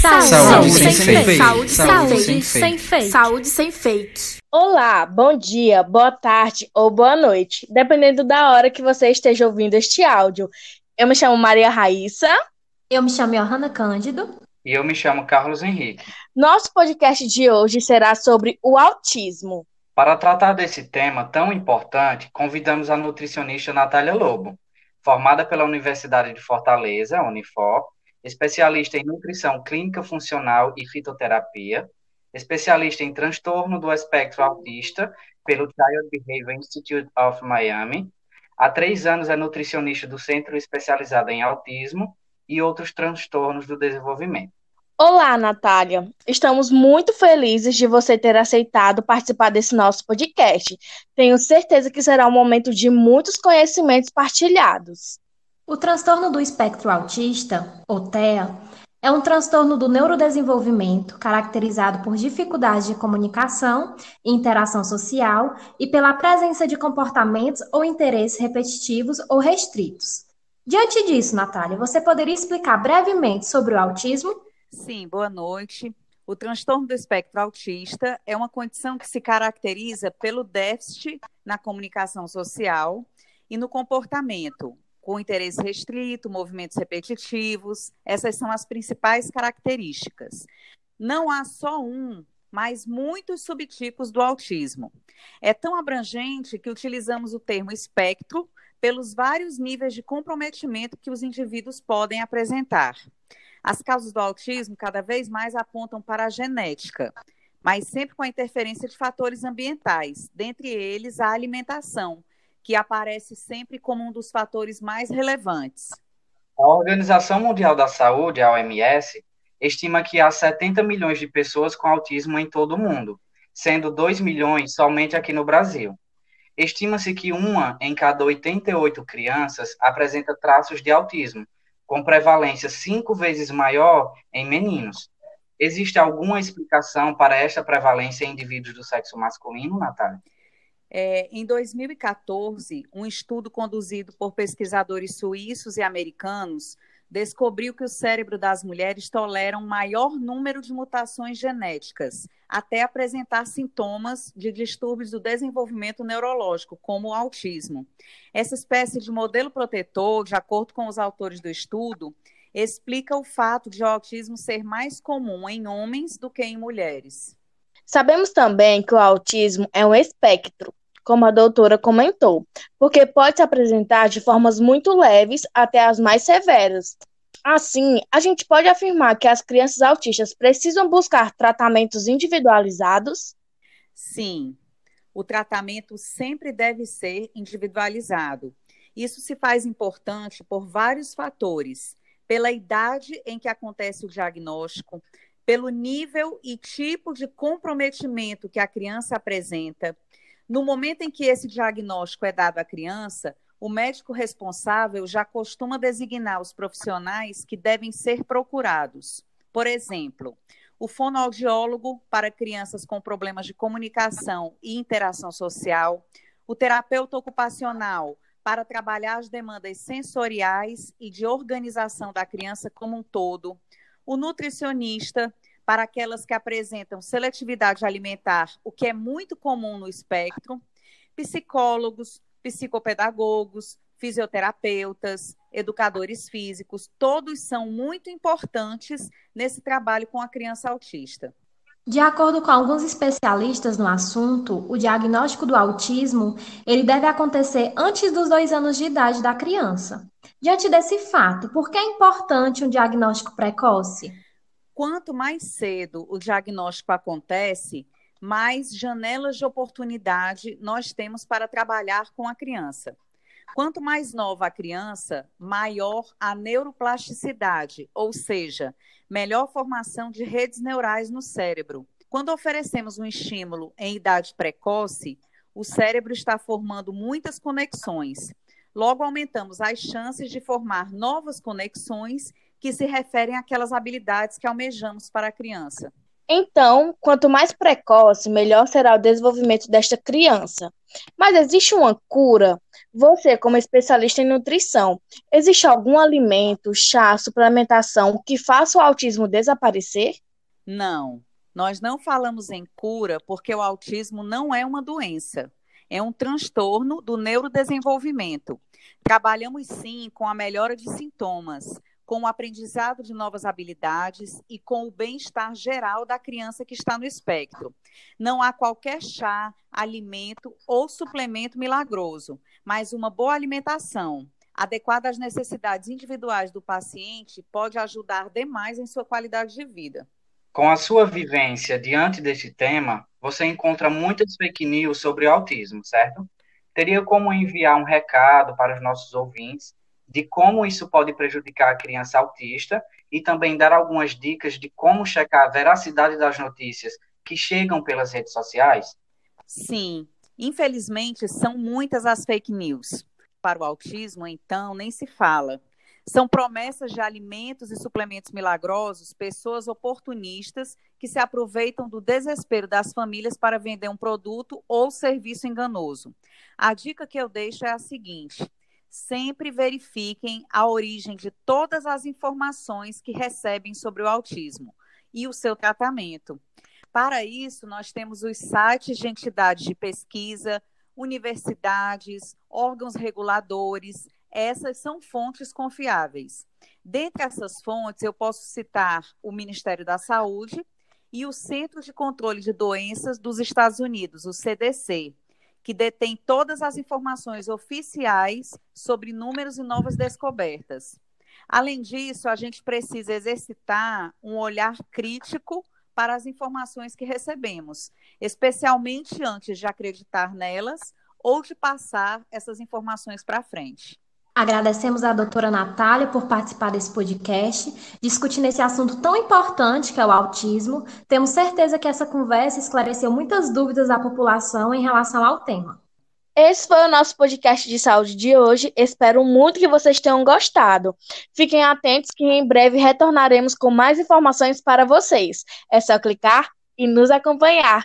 Saúde, Saúde sem, sem fake. fake. Saúde, Saúde sem, sem sem fake. Saúde sem fake. Olá, bom dia, boa tarde ou boa noite, dependendo da hora que você esteja ouvindo este áudio. Eu me chamo Maria Raíssa. Eu me chamo Johanna Cândido. E eu me chamo Carlos Henrique. Nosso podcast de hoje será sobre o autismo. Para tratar desse tema tão importante, convidamos a nutricionista Natália Lobo, formada pela Universidade de Fortaleza, Unifor, especialista em nutrição clínica funcional e fitoterapia, especialista em transtorno do espectro autista pelo Child Behavior Institute of Miami. Há três anos é nutricionista do Centro Especializado em Autismo e outros transtornos do desenvolvimento. Olá, Natália. Estamos muito felizes de você ter aceitado participar desse nosso podcast. Tenho certeza que será um momento de muitos conhecimentos partilhados. O transtorno do espectro autista, ou TEA, é um transtorno do neurodesenvolvimento caracterizado por dificuldades de comunicação e interação social e pela presença de comportamentos ou interesses repetitivos ou restritos. Diante disso, Natália, você poderia explicar brevemente sobre o autismo? Sim, boa noite. O transtorno do espectro autista é uma condição que se caracteriza pelo déficit na comunicação social e no comportamento, com interesse restrito, movimentos repetitivos. Essas são as principais características. Não há só um, mas muitos subtipos do autismo. É tão abrangente que utilizamos o termo espectro pelos vários níveis de comprometimento que os indivíduos podem apresentar. As causas do autismo cada vez mais apontam para a genética, mas sempre com a interferência de fatores ambientais, dentre eles a alimentação, que aparece sempre como um dos fatores mais relevantes. A Organização Mundial da Saúde, a OMS, estima que há 70 milhões de pessoas com autismo em todo o mundo, sendo 2 milhões somente aqui no Brasil. Estima-se que uma em cada 88 crianças apresenta traços de autismo, com prevalência cinco vezes maior em meninos. Existe alguma explicação para esta prevalência em indivíduos do sexo masculino, Natália? É, em 2014, um estudo conduzido por pesquisadores suíços e americanos descobriu que o cérebro das mulheres tolera um maior número de mutações genéticas, até apresentar sintomas de distúrbios do desenvolvimento neurológico, como o autismo. Essa espécie de modelo protetor, de acordo com os autores do estudo, explica o fato de o autismo ser mais comum em homens do que em mulheres. Sabemos também que o autismo é um espectro, como a doutora comentou, porque pode se apresentar de formas muito leves até as mais severas. Assim, a gente pode afirmar que as crianças autistas precisam buscar tratamentos individualizados? Sim, o tratamento sempre deve ser individualizado. Isso se faz importante por vários fatores: pela idade em que acontece o diagnóstico, pelo nível e tipo de comprometimento que a criança apresenta. No momento em que esse diagnóstico é dado à criança, o médico responsável já costuma designar os profissionais que devem ser procurados. Por exemplo, o fonoaudiólogo para crianças com problemas de comunicação e interação social, o terapeuta ocupacional para trabalhar as demandas sensoriais e de organização da criança como um todo, o nutricionista para aquelas que apresentam seletividade alimentar, o que é muito comum no espectro, psicólogos, psicopedagogos, fisioterapeutas, educadores físicos, todos são muito importantes nesse trabalho com a criança autista. De acordo com alguns especialistas no assunto, o diagnóstico do autismo ele deve acontecer antes dos dois anos de idade da criança. Diante desse fato, por que é importante um diagnóstico precoce? Quanto mais cedo o diagnóstico acontece, mais janelas de oportunidade nós temos para trabalhar com a criança. Quanto mais nova a criança, maior a neuroplasticidade, ou seja, melhor formação de redes neurais no cérebro. Quando oferecemos um estímulo em idade precoce, o cérebro está formando muitas conexões. Logo, aumentamos as chances de formar novas conexões que se referem àquelas habilidades que almejamos para a criança. Então, quanto mais precoce, melhor será o desenvolvimento desta criança. Mas existe uma cura? Você, como especialista em nutrição, existe algum alimento, chá, suplementação que faça o autismo desaparecer? Não, nós não falamos em cura porque o autismo não é uma doença, é um transtorno do neurodesenvolvimento. Trabalhamos sim com a melhora de sintomas, com o aprendizado de novas habilidades e com o bem-estar geral da criança que está no espectro. Não há qualquer chá, alimento ou suplemento milagroso, mas uma boa alimentação, adequada às necessidades individuais do paciente, pode ajudar demais em sua qualidade de vida. Com a sua vivência diante deste tema, você encontra muitas fake news sobre autismo, certo? Teria como enviar um recado para os nossos ouvintes de como isso pode prejudicar a criança autista e também dar algumas dicas de como checar a veracidade das notícias que chegam pelas redes sociais? Sim, infelizmente são muitas as fake news. Para o autismo, então, nem se fala. São promessas de alimentos e suplementos milagrosos, pessoas oportunistas que se aproveitam do desespero das famílias para vender um produto ou serviço enganoso. A dica que eu deixo é a seguinte: sempre verifiquem a origem de todas as informações que recebem sobre o autismo e o seu tratamento. Para isso, nós temos os sites de entidades de pesquisa, universidades, órgãos reguladores, essas são fontes confiáveis. Dentre essas fontes, eu posso citar o Ministério da Saúde e o Centro de Controle de Doenças dos Estados Unidos, o CDC, que detém todas as informações oficiais sobre números e novas descobertas. Além disso, a gente precisa exercitar um olhar crítico para as informações que recebemos, especialmente antes de acreditar nelas ou de passar essas informações para frente. Agradecemos à doutora Natália por participar desse podcast, discutindo esse assunto tão importante que é o autismo. Temos certeza que essa conversa esclareceu muitas dúvidas da população em relação ao tema. Esse foi o nosso podcast de saúde de hoje. Espero muito que vocês tenham gostado. Fiquem atentos que em breve retornaremos com mais informações para vocês. É só clicar e nos acompanhar.